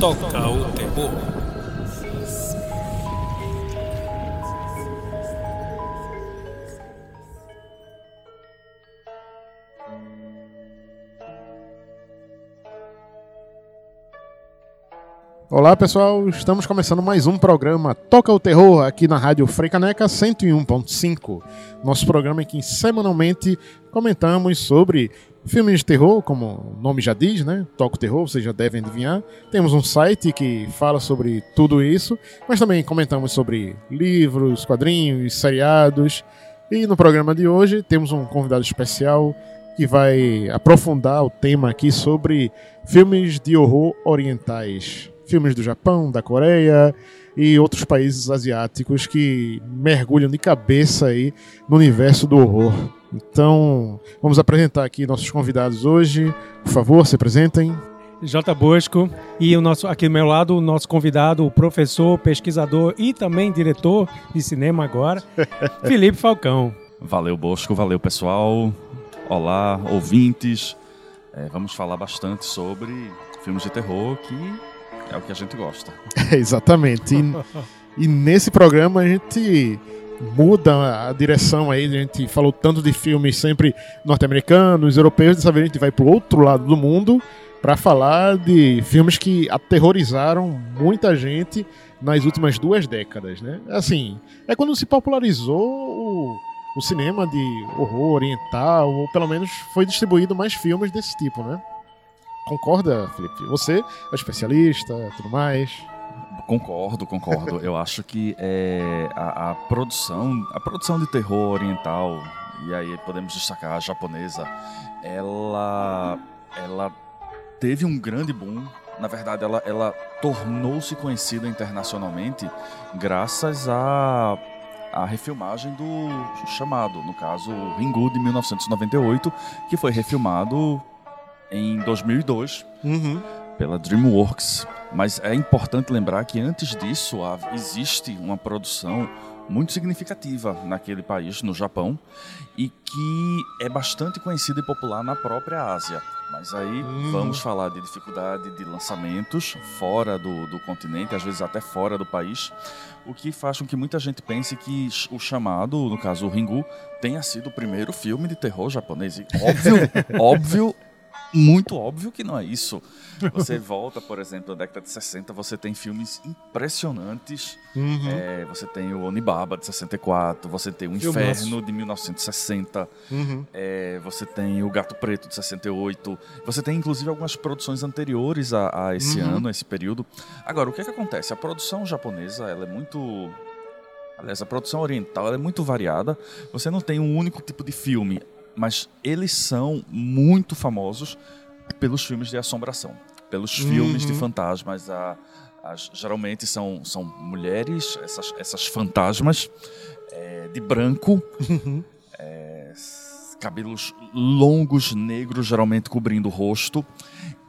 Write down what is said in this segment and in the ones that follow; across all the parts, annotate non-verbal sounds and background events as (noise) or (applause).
toca o terror. Olá pessoal, estamos começando mais um programa Toca o Terror aqui na Rádio Freicaneca 101.5. Nosso programa em que semanalmente comentamos sobre filmes de terror, como o nome já diz, né? Toca o Terror, vocês já devem adivinhar. Temos um site que fala sobre tudo isso, mas também comentamos sobre livros, quadrinhos, seriados. E no programa de hoje temos um convidado especial que vai aprofundar o tema aqui sobre filmes de horror orientais filmes do Japão, da Coreia e outros países asiáticos que mergulham de cabeça aí no universo do horror. Então, vamos apresentar aqui nossos convidados hoje. Por favor, se apresentem. J. Bosco e o nosso aqui do meu lado o nosso convidado, o professor, pesquisador e também diretor de cinema agora, (laughs) Felipe Falcão. Valeu Bosco, valeu pessoal. Olá, ouvintes. É, vamos falar bastante sobre filmes de terror que é o que a gente gosta. É, (laughs) exatamente. E, (laughs) e, nesse programa a gente muda a direção aí. A gente falou tanto de filmes sempre norte-americanos, europeus. Dessa vez a gente vai pro outro lado do mundo para falar de filmes que aterrorizaram muita gente nas últimas duas décadas, né? Assim, é quando se popularizou o, o cinema de horror oriental, ou pelo menos foi distribuído mais filmes desse tipo, né? Concorda, Felipe? Você é especialista, tudo mais. Concordo, concordo. Eu acho que é, a, a, produção, a produção de terror oriental, e aí podemos destacar a japonesa, ela, ela teve um grande boom. Na verdade, ela, ela tornou-se conhecida internacionalmente graças a a refilmagem do chamado, no caso Ringu de 1998, que foi refilmado em 2002 uhum. Pela DreamWorks. Mas é importante lembrar que antes disso existe uma produção muito significativa naquele país, no Japão, e que é bastante conhecida e popular na própria Ásia. Mas aí uhum. vamos falar de dificuldade de lançamentos fora do, do continente, às vezes até fora do país, o que faz com que muita gente pense que o chamado, no caso o Ringu, tenha sido o primeiro filme de terror japonês. E óbvio, (laughs) óbvio muito óbvio que não é isso. Você (laughs) volta, por exemplo, na década de 60, você tem filmes impressionantes. Uhum. É, você tem o Onibaba de 64, você tem o Inferno de 1960, uhum. é, você tem o Gato Preto de 68, você tem inclusive algumas produções anteriores a, a esse uhum. ano, a esse período. Agora, o que, é que acontece? A produção japonesa ela é muito Aliás, a produção oriental é muito variada. Você não tem um único tipo de filme mas eles são muito famosos pelos filmes de assombração, pelos uhum. filmes de fantasmas. A, as, geralmente são, são mulheres, essas, essas fantasmas, é, de branco, uhum. é, cabelos longos, negros, geralmente cobrindo o rosto.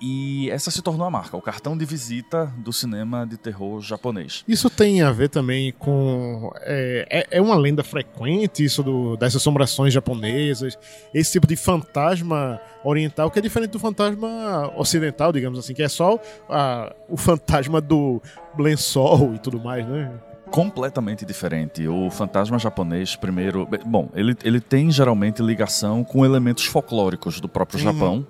E essa se tornou a marca, o cartão de visita do cinema de terror japonês. Isso tem a ver também com. É, é, é uma lenda frequente, isso do, das assombrações japonesas, esse tipo de fantasma oriental, que é diferente do fantasma ocidental, digamos assim, que é só a, o fantasma do lençol e tudo mais, né? completamente diferente. O fantasma japonês, primeiro, bom, ele, ele tem geralmente ligação com elementos folclóricos do próprio uhum. Japão.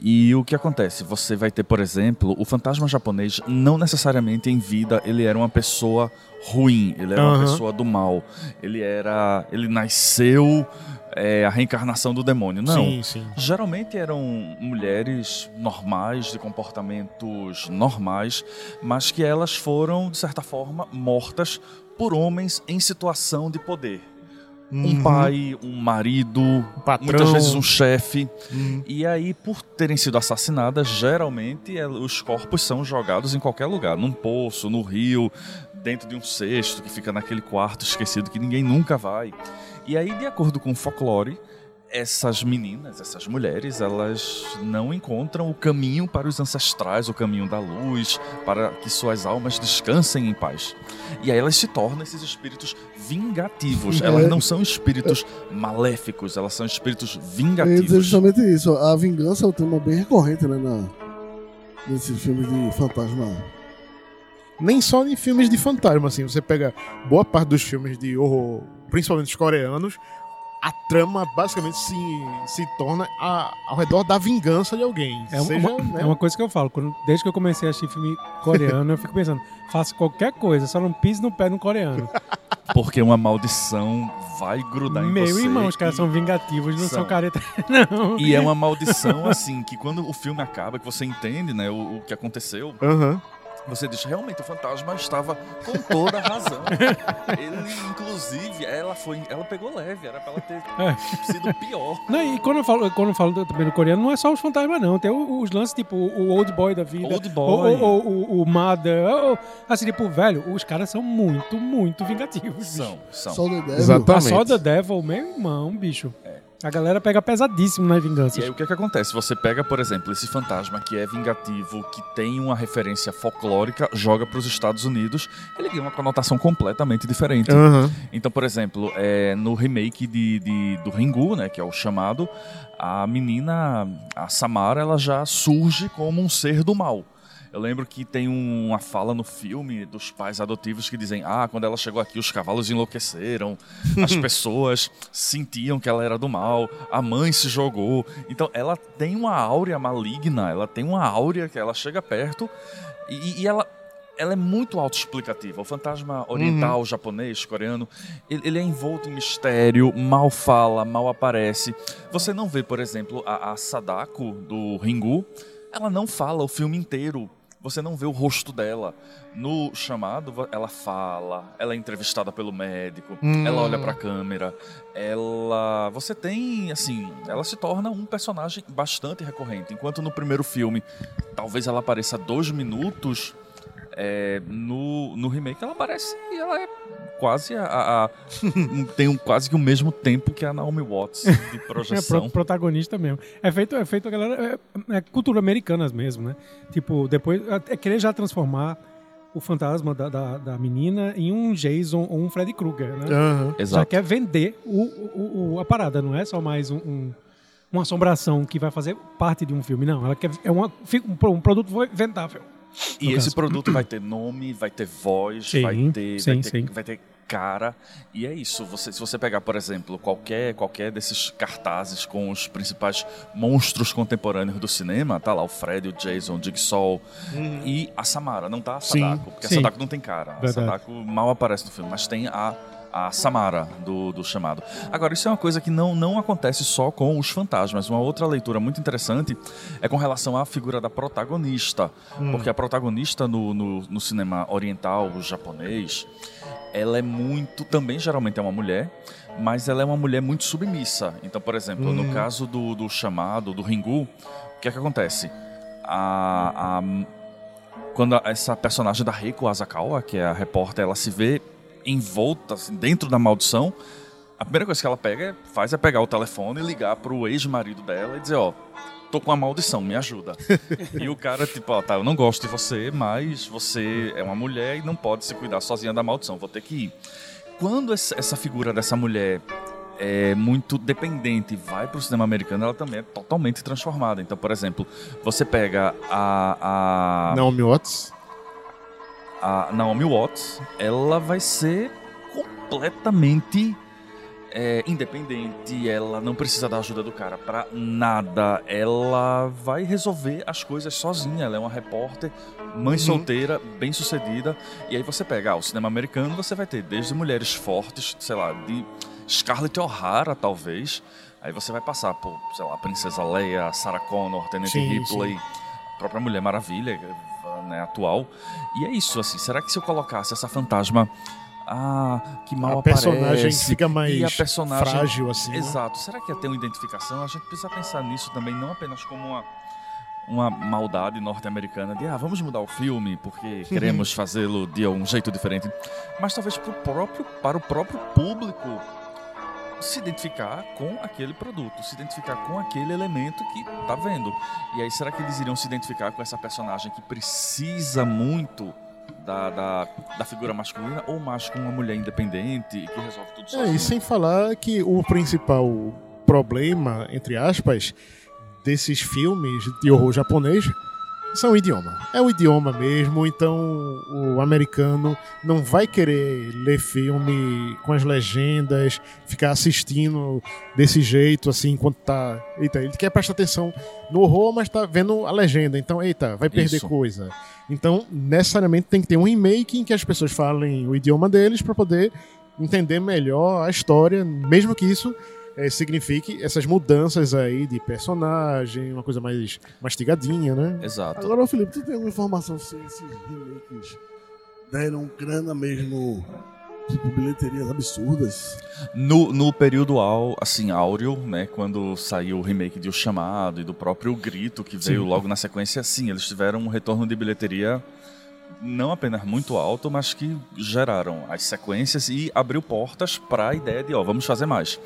E o que acontece? Você vai ter, por exemplo, o fantasma japonês não necessariamente em vida ele era uma pessoa ruim, ele era uhum. uma pessoa do mal. Ele era, ele nasceu é, a reencarnação do demônio. Não. Sim, sim. Geralmente eram mulheres normais, de comportamentos normais, mas que elas foram, de certa forma, mortas por homens em situação de poder um uhum. pai, um marido, um muitas vezes um chefe. Uhum. E aí, por terem sido assassinadas, geralmente os corpos são jogados em qualquer lugar, num poço, no rio, dentro de um cesto que fica naquele quarto esquecido que ninguém nunca vai. E aí, de acordo com o folclore, essas meninas, essas mulheres, elas não encontram o caminho para os ancestrais, o caminho da luz, para que suas almas descansem em paz. E aí elas se tornam esses espíritos vingativos. É. Elas não são espíritos maléficos, elas são espíritos vingativos. É justamente isso. A vingança é um tema bem recorrente, né, na, nesses filmes de fantasma. Nem só em filmes de fantasma, assim. Você pega boa parte dos filmes de horror, principalmente os coreanos, a trama basicamente se, se torna a- ao redor da vingança de alguém. É uma, Seja, uma- né, é uma coisa que eu falo. quando- desde que eu comecei a assistir filme coreano, eu fico pensando, faça qualquer coisa, só não pise no pé no coreano. (laughs) Porque uma maldição vai grudar em Meu você. irmão, os caras são vingativos, não são, São. careta. (laughs) Não. E é uma maldição, assim, que quando o filme acaba, que você entende, né, o, o que aconteceu, Aham. Você diz, realmente, o fantasma estava com toda a razão. (laughs) Ele, inclusive, ela foi. Ela pegou leve, era pra ela ter É. sido pior. Não, e quando eu falo, quando eu falo também do coreano, não é só os fantasmas, não. Tem os lances, tipo, o Old Boy da vida. Old Boy. ou- ou- o, o Mother. ou- assim, tipo, velho, os caras são muito, muito vingativos. São, são. Só the Devil. Exato. A Exatamente. Soda Devil, meu irmão, bicho. A galera pega pesadíssimo nas E vinganças. aí o que, que acontece? Você pega, por exemplo, esse fantasma que é vingativo, que tem uma referência folclórica, joga para os Estados Unidos, ele ganha uma conotação completamente diferente. Aham. Então, por exemplo, é, no remake de, de- do Ringu, né, que é o chamado, a menina, a Samara, ela já surge como um ser do mal. Eu lembro que tem um- uma fala no filme dos pais adotivos que dizem: Ah, quando ela chegou aqui, os cavalos enlouqueceram, as (laughs) pessoas sentiam que ela era do mal, a mãe se jogou. Então, ela tem uma áurea maligna, ela tem uma áurea que ela chega perto e, e ela, ela é muito autoexplicativa. O fantasma oriental, japonês, coreano, ele, ele é envolto em mistério, mal fala, mal aparece. Você não vê, por exemplo, a, a Sadako do Ringu, ela não fala o filme inteiro. Você não vê o rosto dela. No chamado, ela fala, ela é entrevistada pelo médico, Hum. ela olha pra câmera, ela. Você tem, assim, ela se torna um personagem bastante recorrente. Enquanto no primeiro filme, talvez ela apareça dois minutos, é, no, no remake ela aparece e ela é quase a. a- a- (laughs) tem um, quase que o mesmo tempo que a Naomi Watts de (laughs) É projeção. pro, protagonista mesmo. É feito, é feito a galera. É, é cultura americanas mesmo, né? Tipo, depois. É querer já transformar o fantasma da, da, da menina em um Jason ou um Freddy Krueger, né? Já Exato. quer vender o, o- o- a parada, não é só mais um, um- uma assombração que vai fazer parte de um filme, não. Ela quer, é uma, um, um produto vendável. E esse caso. produto vai (clears throat) ter nome, vai ter voz, Sim, vai, ter, sim, vai, ter, sim. vai ter cara. E é isso. Você, se você pegar, por exemplo, qualquer, qualquer desses cartazes com os principais monstros contemporâneos do cinema, tá lá o Fred, o Jason, o Jigsaw e a Samara. Não tá a Sim, Sadako, porque sim. a Sadako não tem cara. A Verdade. Sadako mal aparece no filme, mas tem a a Samara do, do chamado. Agora, isso é uma coisa que não, não acontece só com os fantasmas. Uma outra leitura muito interessante é com relação à figura da protagonista. Porque a protagonista no, no, no cinema oriental, o japonês, ela é muito. Também geralmente é uma mulher, mas ela é uma mulher muito submissa. Então, por exemplo, no caso do, do chamado, do Ringu, o que é que acontece? A, a, quando essa personagem da Reiko Asakawa, que é a repórter, ela se vê envolta assim, dentro da maldição, a primeira coisa que ela pega é, faz é pegar o telefone e ligar pro ex-marido dela e dizer, ó, tô com uma maldição, me ajuda. (laughs) e o cara, tipo, ó, tá, eu não gosto de você, mas você é uma mulher e não pode se cuidar sozinha da maldição, vou ter que ir. Quando essa essa figura dessa mulher é muito dependente e vai pro cinema americano, ela também é totalmente transformada. Então, por exemplo, você pega a, a Naomi Watts. A Naomi Watts, ela vai ser completamente é, independente, ela não precisa da ajuda do cara pra nada, ela vai resolver as coisas sozinha, ela é uma repórter, mãe solteira, bem sucedida, e aí você pega ah, o cinema americano, você vai ter desde mulheres fortes, sei lá, de Scarlett O'Hara talvez, aí você vai passar por, sei lá, Princesa Leia, Sarah Connor, Tenente Sim, Ripley, a própria Mulher Maravilha, né, atual. E é isso, assim, será que se eu colocasse essa fantasma, ah, que mal a personagem aparece, fica mais e a personagem frágil, assim. né? Exato. Será que ia ter uma identificação? A gente precisa pensar nisso também, não apenas como uma, uma maldade norte-americana de ah, vamos mudar o filme porque queremos fazê-lo de um jeito diferente, mas talvez pro próprio, para o próprio público se identificar com aquele produto, se identificar com aquele elemento que tá vendo. E aí, será que eles iriam se identificar com essa personagem que precisa muito da, da, da figura masculina ou mais com uma mulher independente que resolve tudo É, sozinha? e sem falar que o principal problema, entre aspas, desses filmes de horror japonês Isso é um idioma. É o idioma mesmo, então o americano não vai querer ler filme com as legendas, ficar assistindo desse jeito, assim, enquanto tá. Eita, ele quer prestar atenção no horror, mas tá vendo a legenda. Então, eita, vai perder Isso. coisa. Então, necessariamente tem que ter um remake em que as pessoas falem o idioma deles para poder entender melhor a história, mesmo que isso eh, signifique essas mudanças aí de personagem, uma coisa mais mastigadinha, né? Exato. Agora, Felipe, tu tem alguma informação se esses remakes deram grana mesmo, tipo, bilheterias absurdas? No, no período ao, assim, áureo, né, quando saiu o remake de O Chamado e do próprio Grito, que veio Sim. logo na sequência, sim, eles tiveram um retorno de bilheteria não apenas muito alto, mas que geraram as sequências e abriu portas para a ideia de, ó, vamos fazer mais.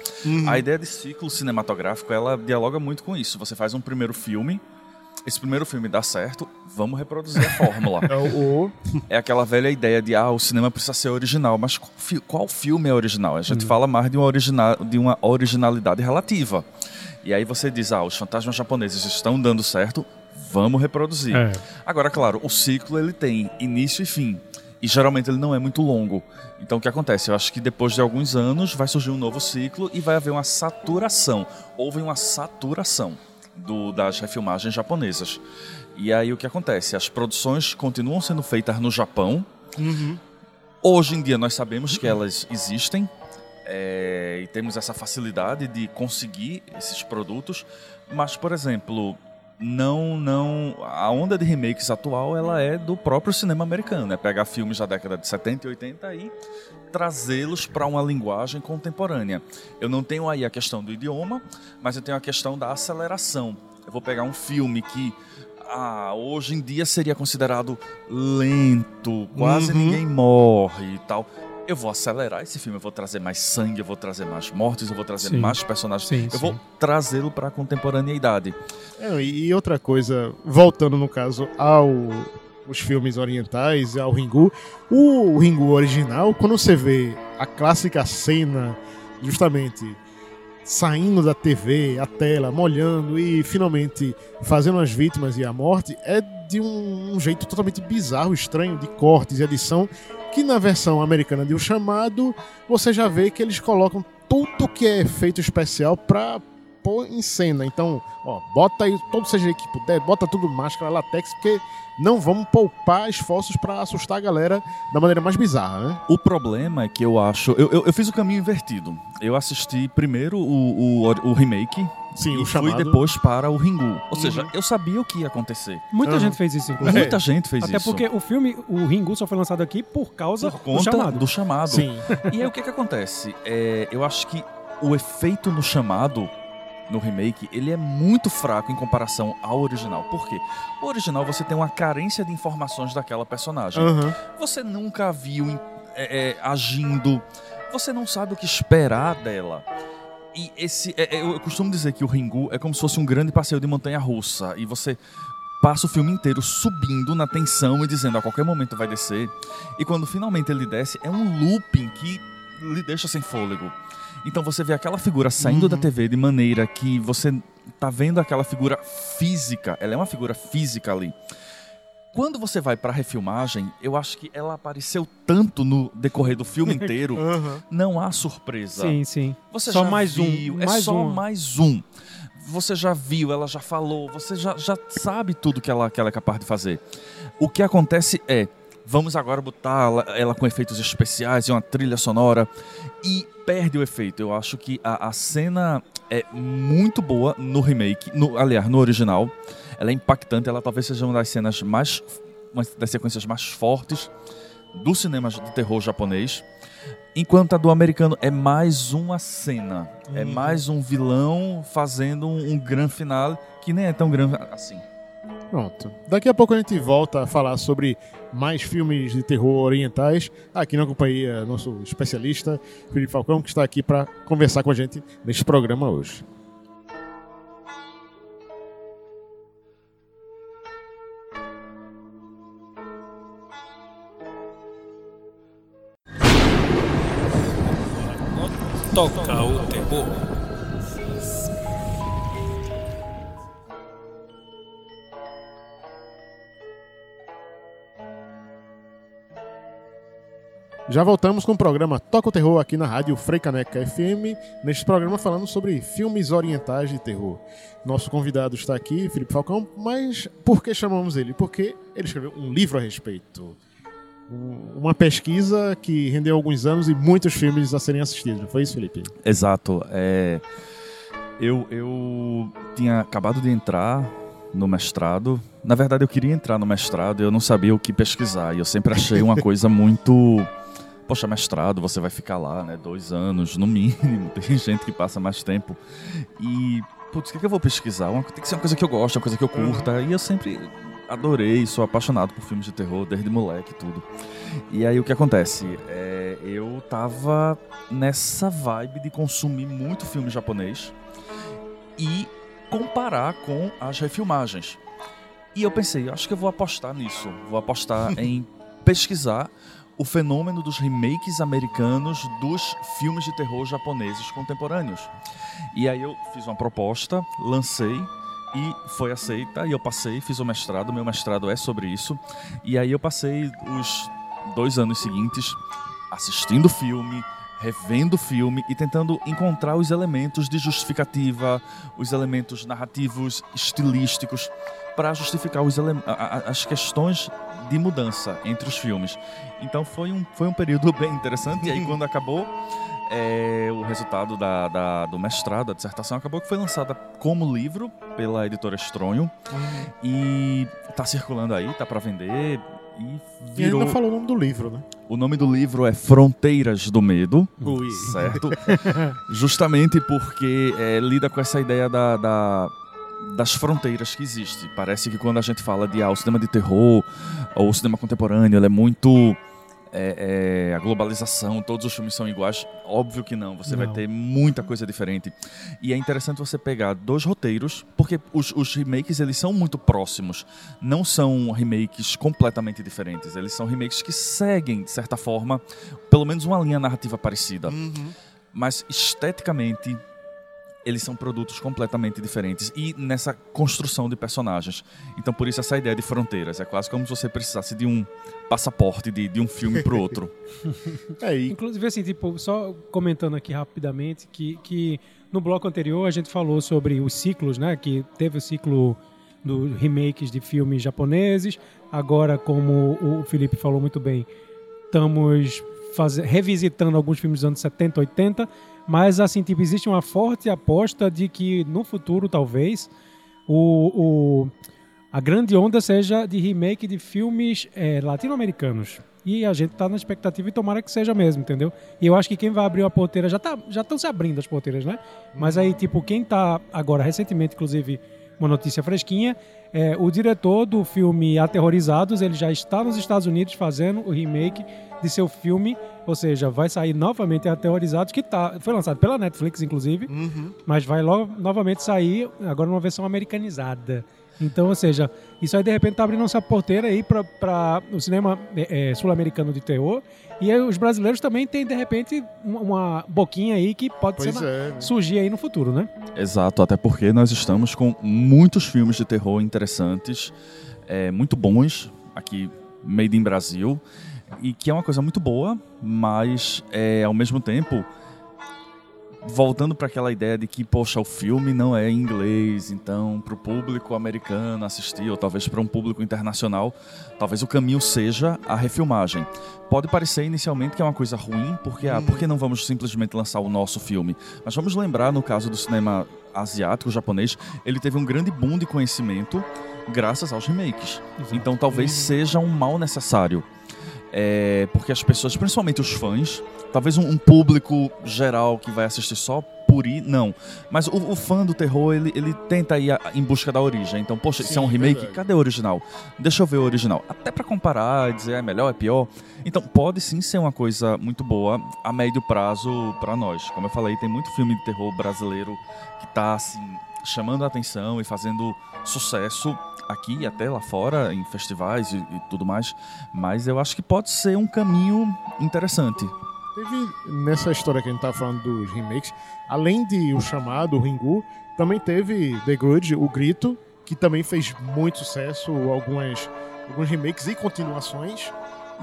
A ideia de ciclo cinematográfico, ela dialoga muito com isso. Você faz um primeiro filme, esse primeiro filme dá certo, vamos reproduzir a fórmula. (laughs) É É aquela velha ideia de, ah, o cinema precisa ser original. Mas qual, fi- qual filme é original? A gente fala mais de uma, de uma originalidade relativa. E aí você diz, ah, os fantasmas japoneses estão dando certo, vamos reproduzir. É. Agora, claro, o ciclo ele tem início e fim. E geralmente ele não é muito longo. Então o que acontece? Eu acho que depois de alguns anos vai surgir um novo ciclo e vai haver uma saturação. Houve uma saturação do- das refilmagens japonesas. E aí o que acontece? As produções continuam sendo feitas no Japão. Hoje em dia nós sabemos que elas existem. é, e temos essa facilidade de conseguir esses produtos, mas por exemplo, não, não, a onda de remakes atual ela é do próprio cinema americano, é pegar filmes da década de 70 e 80 e trazê-los para uma linguagem contemporânea. Eu não tenho aí a questão do idioma, mas eu tenho a questão da aceleração. Eu vou pegar um filme que ah, hoje em dia seria considerado lento, quase Uhum. ninguém morre e tal. Eu vou acelerar esse filme, eu vou trazer mais sangue, eu vou trazer mais mortes, eu vou trazer Sim. mais personagens. Sim, eu vou sim. trazê-lo para a contemporaneidade. É, e outra coisa, voltando no caso ao os filmes orientais, ao Ringu, o Ringu original, quando você vê a clássica cena justamente saindo da TV, a tela, molhando e finalmente fazendo as vítimas e a morte, é de um, um jeito totalmente bizarro, estranho, de cortes e edição, que na versão americana de O Chamado, você já vê que eles colocam tudo que é efeito especial pra pôr em cena. Então, ó, bota aí todo CGI que puder, bota tudo máscara, latex, porque não vamos poupar esforços pra assustar a galera da maneira mais bizarra, né? O problema é que eu acho. Eu, eu, eu fiz o caminho invertido. Eu assisti primeiro o, o, o remake Sim, e o fui chamado. depois para o Ringu. Ou seja, Uhum. eu sabia o que ia acontecer. Muita Aham. gente fez isso, inclusive. Muita gente fez Até isso. porque o filme, o Ringu só foi lançado aqui por causa por do conta chamado. do chamado. Sim. (laughs) E aí o que, que acontece? É, eu acho que o efeito no chamado, no remake, ele é muito fraco em comparação ao original. Por quê? O original você tem uma carência de informações daquela personagem. Aham. Você nunca a viu é, é, agindo, você não sabe o que esperar dela. E esse, é, é, eu costumo dizer que o Ringu é como se fosse um grande passeio de montanha russa e você passa o filme inteiro subindo na tensão e dizendo a qualquer momento vai descer. E quando finalmente ele desce, é um looping que lhe deixa sem fôlego. Então você vê aquela figura saindo da TV de maneira que você tá vendo aquela figura física, ela é uma figura física ali. Quando você vai pra refilmagem, eu acho que ela apareceu tanto no decorrer do filme (laughs) inteiro, Aham. não há surpresa. Sim, sim. Você Só já mais um, viu, é mais só um. mais um. Você já viu, ela já falou, você já, já sabe tudo que ela, que ela é capaz de fazer. O que acontece é, vamos agora botar ela, ela com efeitos especiais e uma trilha sonora e perde o efeito. Eu acho que a, a cena é muito boa no remake, no, aliás, no original. Ela é impactante, ela talvez seja uma das cenas mais, uma das sequências mais fortes do cinema de terror japonês. Enquanto a do americano é mais uma cena. É Uhum. mais um vilão fazendo um, um grande final que nem é tão grande assim. Pronto. Daqui a pouco a gente volta a falar sobre mais filmes de terror orientais. Aqui na companhia, nosso especialista, Felipe Falcão, que está aqui para conversar com a gente neste programa hoje. Toca o terror. Já voltamos com o programa Toca o Terror aqui na rádio Freicaneca FM, neste programa falando sobre filmes orientais de terror. Nosso convidado está aqui, Felipe Falcão, mas por que chamamos ele? Porque ele escreveu um livro a respeito. Um- Uma pesquisa que rendeu alguns anos e muitos filmes a serem assistidos. Não foi isso, Felipe? Exato. É, eu, eu tinha acabado de entrar no mestrado. Na verdade, eu queria entrar no mestrado e eu não sabia o que pesquisar. E eu sempre achei uma coisa (laughs) muito. Poxa, mestrado, você vai ficar lá, né? Dois anos, no mínimo. (laughs) Tem gente que passa mais tempo. E, putz, o que, que eu vou pesquisar? Uma- tem que ser uma coisa que eu gosto, uma coisa que eu curta. E eu sempre adorei, sou apaixonado por filmes de terror, desde moleque e tudo. E aí o que acontece? É, eu tava nessa vibe de consumir muito filme japonês e comparar com as refilmagens. E eu pensei, acho que eu vou apostar nisso. Vou apostar (laughs) em pesquisar o fenômeno dos remakes americanos dos filmes de terror japoneses contemporâneos. E aí eu fiz uma proposta, lancei e foi aceita e eu passei, fiz o mestrado, meu mestrado é sobre isso. E aí eu passei os dois anos seguintes assistindo filme, revendo o filme e tentando encontrar os elementos de justificativa, os elementos narrativos, estilísticos, para justificar os as questões de mudança entre os filmes. Então foi um, foi um período (laughs) bem interessante. E aí, quando acabou é, o resultado da, da- do mestrado, da dissertação, acabou que foi lançada como livro pela editora Estronho. E tá circulando aí, tá para vender. E E virou. ainda falou o nome do livro, né? O nome do livro é Fronteiras do Medo, Ui. certo? (laughs) Justamente porque é, lida com essa ideia da, da- das fronteiras que existe. Parece que quando a gente fala de ah, o cinema de terror ou o cinema contemporâneo, ele é muito é, é, a globalização, todos os filmes são iguais. Óbvio que não, você vai Não. ter muita coisa diferente. E é interessante você pegar dois roteiros, porque os, os remakes eles são muito próximos. Não são remakes completamente diferentes. Eles são remakes que seguem, de certa forma, pelo menos uma linha narrativa parecida. Mas esteticamente eles são produtos completamente diferentes e nessa construção de personagens. Então, por isso, essa ideia de fronteiras. É quase como se você precisasse de um passaporte de, de um filme para o outro. (laughs) É, e Inclusive, assim, tipo, só comentando aqui rapidamente que, que no bloco anterior a gente falou sobre os ciclos, né? Que teve o ciclo dos remakes de filmes japoneses. Agora, como o Felipe falou muito bem, estamos revisitando alguns filmes dos anos 70, 80. Mas, assim, tipo, existe uma forte aposta de que no futuro, talvez, o, o- a grande onda seja de remake de filmes eh, latino-americanos. E a gente tá na expectativa e tomara que seja mesmo, entendeu? E eu acho que quem vai abrir a porteira já tá, já estão se abrindo as porteiras, né? Mas aí, tipo, quem tá agora recentemente, inclusive, uma notícia fresquinha, é o diretor do filme Aterrorizados, ele já está nos Estados Unidos fazendo o remake de seu filme, ou seja, vai sair novamente Aterrorizados, que tá, foi lançado pela Netflix, inclusive, mas vai logo, novamente sair agora numa versão americanizada. Então, ou seja, isso aí de repente tá abrindo nossa porteira aí para o cinema é, é, sul-americano de terror. E aí os brasileiros também têm, de repente, uma, uma boquinha aí que pode ser é. né? surgir aí no futuro, né? Exato, até porque nós estamos com muitos filmes de terror interessantes, é, muito bons, aqui, made in Brasil, e que é uma coisa muito boa, mas é, ao mesmo tempo, voltando para aquela ideia de que, poxa, o filme não é em inglês, então para o público americano assistir, ou talvez para um público internacional, talvez o caminho seja a refilmagem. Pode parecer inicialmente que é uma coisa ruim, porque, ah, por que não vamos simplesmente lançar o nosso filme? Mas vamos lembrar, no caso do cinema asiático, japonês, ele teve um grande boom de conhecimento graças aos remakes. Então talvez seja um mal necessário. É, porque as pessoas, principalmente os fãs, talvez um, um público geral que vai assistir só por ir, não. Mas o, o fã do terror, ele, ele tenta ir a- em busca da origem. Então, poxa, isso é um Sim, remake? verdade. Cadê o original? Deixa eu ver o original. Até pra comparar, dizer é melhor, é pior. Então, pode sim ser uma coisa muito boa a médio prazo pra nós. Como eu falei, tem muito filme de terror brasileiro que tá, assim, chamando a atenção e fazendo sucesso aqui e até lá fora, em festivais e, e tudo mais. Mas eu acho que pode ser um caminho interessante. Teve, nessa história que a gente tá falando dos remakes, além de O Chamado, o Ringu, também teve The Good, O Grito, que também fez muito sucesso, algumas, alguns remakes e continuações.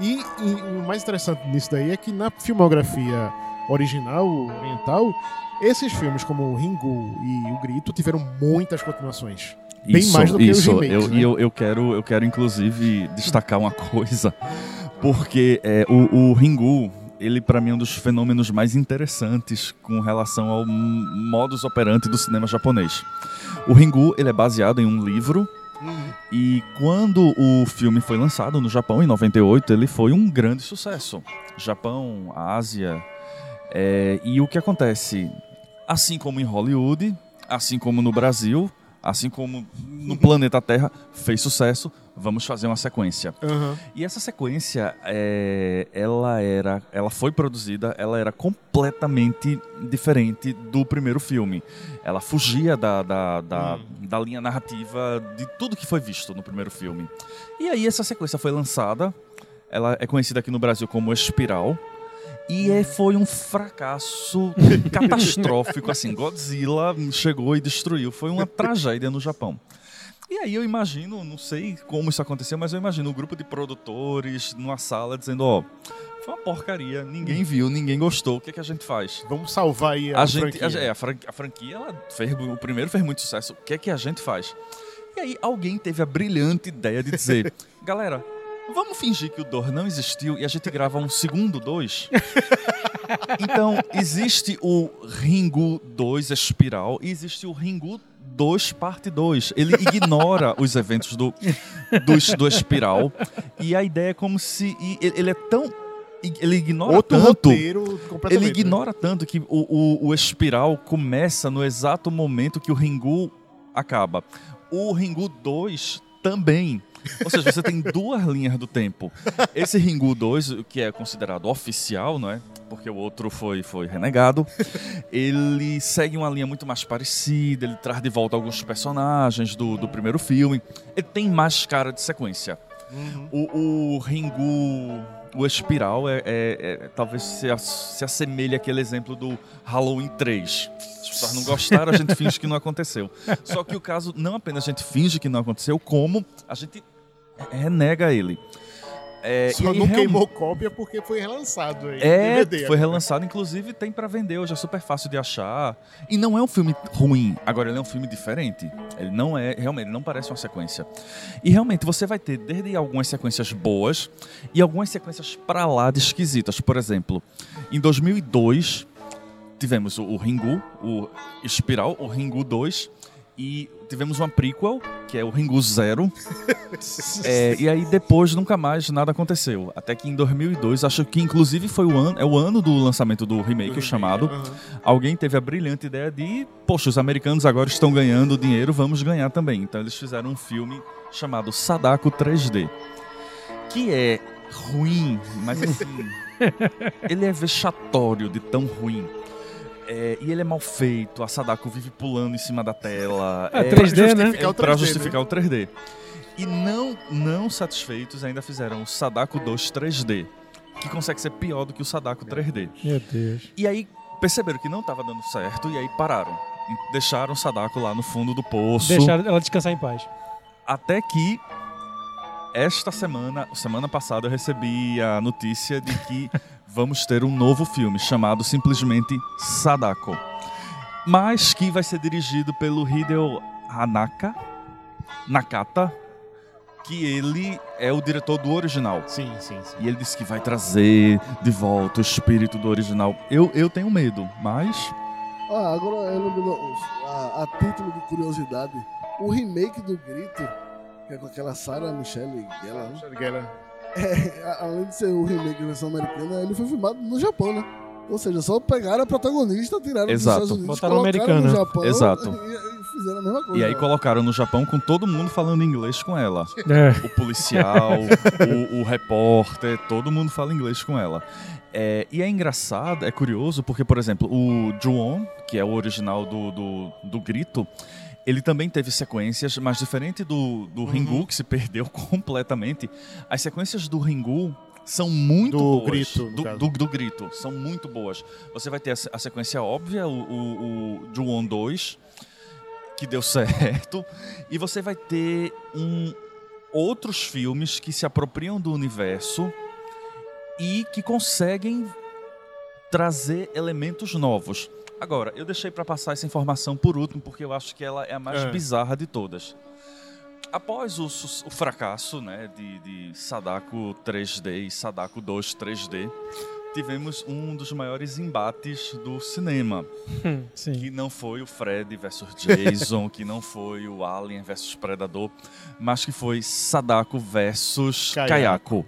E, e o mais interessante nisso daí é que na filmografia original oriental, esses filmes como Ringu e o Grito tiveram muitas continuações. Bem isso, mais do que isso. remakes, eu, né? E eu, eu quero, eu quero inclusive destacar uma (laughs) coisa, porque é, o, o Ringu, ele para mim é um dos fenômenos mais interessantes com relação ao modus operandi do cinema japonês. O Ringu, ele é baseado em um livro e quando o filme foi lançado no Japão em 98, ele foi um grande sucesso. Japão, Ásia. é, e o que acontece? Assim como em Hollywood, assim como no Brasil, assim como no planeta Terra, fez sucesso. Vamos fazer uma sequência. Aham. E essa sequência, é, ela era, ela foi produzida, ela era completamente diferente do primeiro filme. Ela fugia da, da, da, da linha narrativa de tudo que foi visto no primeiro filme. E aí essa sequência foi lançada, ela é conhecida aqui no Brasil como Espiral. E é- foi um fracasso (laughs) catastrófico, assim, Godzilla chegou e destruiu. Foi uma tragédia no Japão. E aí eu imagino, não sei como isso aconteceu, mas eu imagino um grupo de produtores numa sala dizendo, ó, foi uma porcaria, ninguém viu, ninguém gostou, o que, é que a gente faz? Vamos salvar aí a, A, gente, franquia. a, é, a fran- a franquia, ela fez, o primeiro fez muito sucesso, o que é que a gente faz? E aí alguém teve a brilhante ideia de dizer, (laughs) galera, vamos fingir que o Dor não existiu e a gente grava um segundo dois? (laughs) Então, existe o Ringu 2 Espiral e existe o Ringu 2 Parte 2. Ele ignora os eventos do, do, do Espiral. E a ideia é como se. ele é tão. Ele ignora Outro tanto. Ele ignora tanto que o, o, o espiral começa no exato momento que o Ringu acaba. O Ringu 2 também. Ou seja, você tem duas linhas do tempo. Esse Ringu 2, que é considerado oficial, não é? Porque o outro foi, foi renegado. Ele segue uma linha muito mais parecida, ele traz de volta alguns personagens do, do primeiro filme. Ele tem mais cara de sequência. O, o Ringu, o Espiral, é, é- é- talvez se, se assemelhe àquele exemplo do Halloween 3. Se as pessoas não gostaram, a gente finge que não aconteceu. Só que o caso, não apenas a gente finge que não aconteceu, como a gente renega ele. É, Só não queimou cópia porque foi relançado aí. é, DVD foi agora. relançado, inclusive tem pra vender hoje, é super fácil de achar. E não é um filme ruim, agora ele é um filme diferente. Ele não é, realmente, não parece uma sequência. E realmente você vai ter desde algumas sequências boas e algumas sequências pra lá de esquisitas. Por exemplo, em 2002 tivemos o, o Ringu, o Espiral, o Ringu 2 e tivemos uma prequel, que é o Ringu Zero. (laughs) É, e aí depois nunca mais nada aconteceu. Até que em 2002, acho que inclusive foi o ano, é o ano do lançamento do remake, o chamado. Aham. Alguém teve a brilhante ideia de, poxa, os americanos agora estão ganhando dinheiro, vamos ganhar também. Então eles fizeram um filme chamado Sadako 3D, que é ruim, mas assim, (laughs) ele é vexatório de tão ruim. É, e ele é mal feito, a Sadako vive pulando em cima da tela. É 3D, né? justificar o É pra 3D, justificar o 3D. E não, não satisfeitos, ainda fizeram o Sadako 2 3D, que consegue ser pior do que o Sadako 3D. Meu Deus. E aí perceberam que não estava dando certo e aí pararam. E Deixaram o Sadako lá no fundo do poço. Deixar ela descansar em paz. Até que esta semana, semana passada, eu recebi a notícia de que (laughs) vamos ter um novo filme chamado simplesmente Sadako. Mas que vai ser dirigido pelo Hideo Hanaka, Nakata, que ele é o diretor do original. Sim, sim, sim. E ele disse que vai trazer de volta o espírito do original. Eu, eu tenho medo, mas. Ah, agora eu lembro, a, a título de curiosidade, o remake do Grito, que é com aquela Sarah Michelle Gellar, né? É, a- além de ser o remake da versão americana, ele foi filmado no Japão, né? Ou seja, só pegaram a protagonista, tiraram Exato. dos Estados Unidos, Botaram colocaram americana. no Japão Exato. E, e fizeram a mesma coisa. E aí colocaram no Japão com todo mundo falando inglês com ela. É. O policial, o, o repórter, todo mundo fala inglês com ela. É, e é engraçado, é curioso, porque, por exemplo, o Juon, que é o original do, do, do Grito, ele também teve sequências, mas diferente do, do Ringu, que se perdeu (laughs) completamente, as sequências do Ringu são muito Do boas. Grito, do, do, do Grito, são muito boas. Você vai ter a, a sequência óbvia, o, o, o Juon 2, que deu (laughs) certo, e você vai ter um, outros filmes que se apropriam do universo e que conseguem trazer elementos novos. Agora, eu deixei para passar essa informação por último porque eu acho que ela é a mais É. bizarra de todas. Após o, o fracasso né, de, de Sadako 3D e Sadako 2 3D, tivemos um dos maiores embates do cinema, Sim. que não foi o Fred versus Jason, que não foi o Alien versus Predador, mas que foi Sadako versus Kayako. Kayako.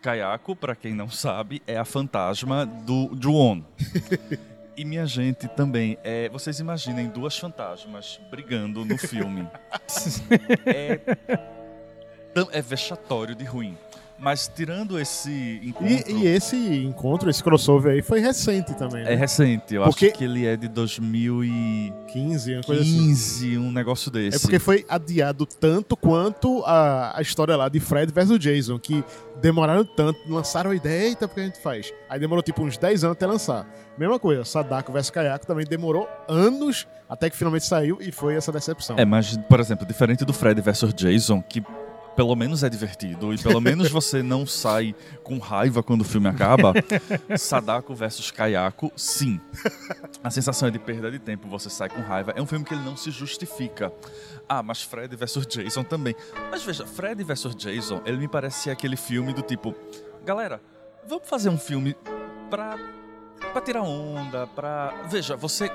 Kayako, para quem não sabe, é a fantasma do Juon. (laughs) E minha gente também, é, vocês imaginem duas fantasmas brigando no filme. (laughs) é, é vexatório de ruim. Mas tirando esse encontro, E, e esse encontro, esse crossover aí, foi recente também, é né? recente, eu Porque- acho que ele é de 2015, 15, uma coisa assim. um negócio desse. É porque foi adiado tanto quanto a, a história lá de Fred versus Jason, que demoraram tanto, lançaram a ideia, eita, porque a gente faz? Aí demorou tipo uns 10 anos até lançar. Mesma coisa, Sadako versus Kayako também demorou anos até que finalmente saiu e foi essa decepção. É, mas, por exemplo, diferente do Fred versus Jason, que pelo menos é divertido e pelo menos você não sai com raiva quando o filme acaba, (laughs) Sadako versus Kayako, sim. A sensação é de perda de tempo, você sai com raiva. É um filme que ele não se justifica. Ah, mas Fred versus Jason também. Mas veja, Fred versus Jason, ele me parece aquele filme do tipo, galera, vamos fazer um filme pra, pra tirar onda, pra... Veja, você